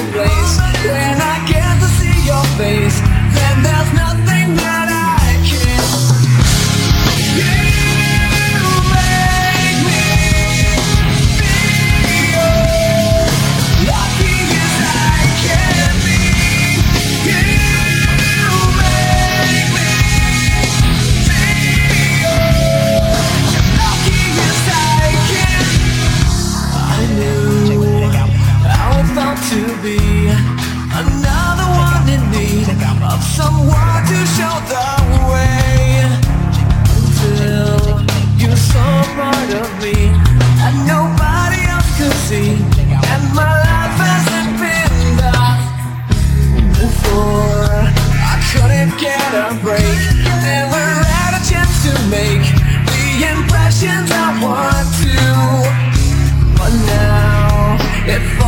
away. be another one in need of someone to show the way. Until you're so part of me, that nobody else could see. And my life hasn't been the before. I couldn't get a break, never had a chance to make the impressions I want to. But now, if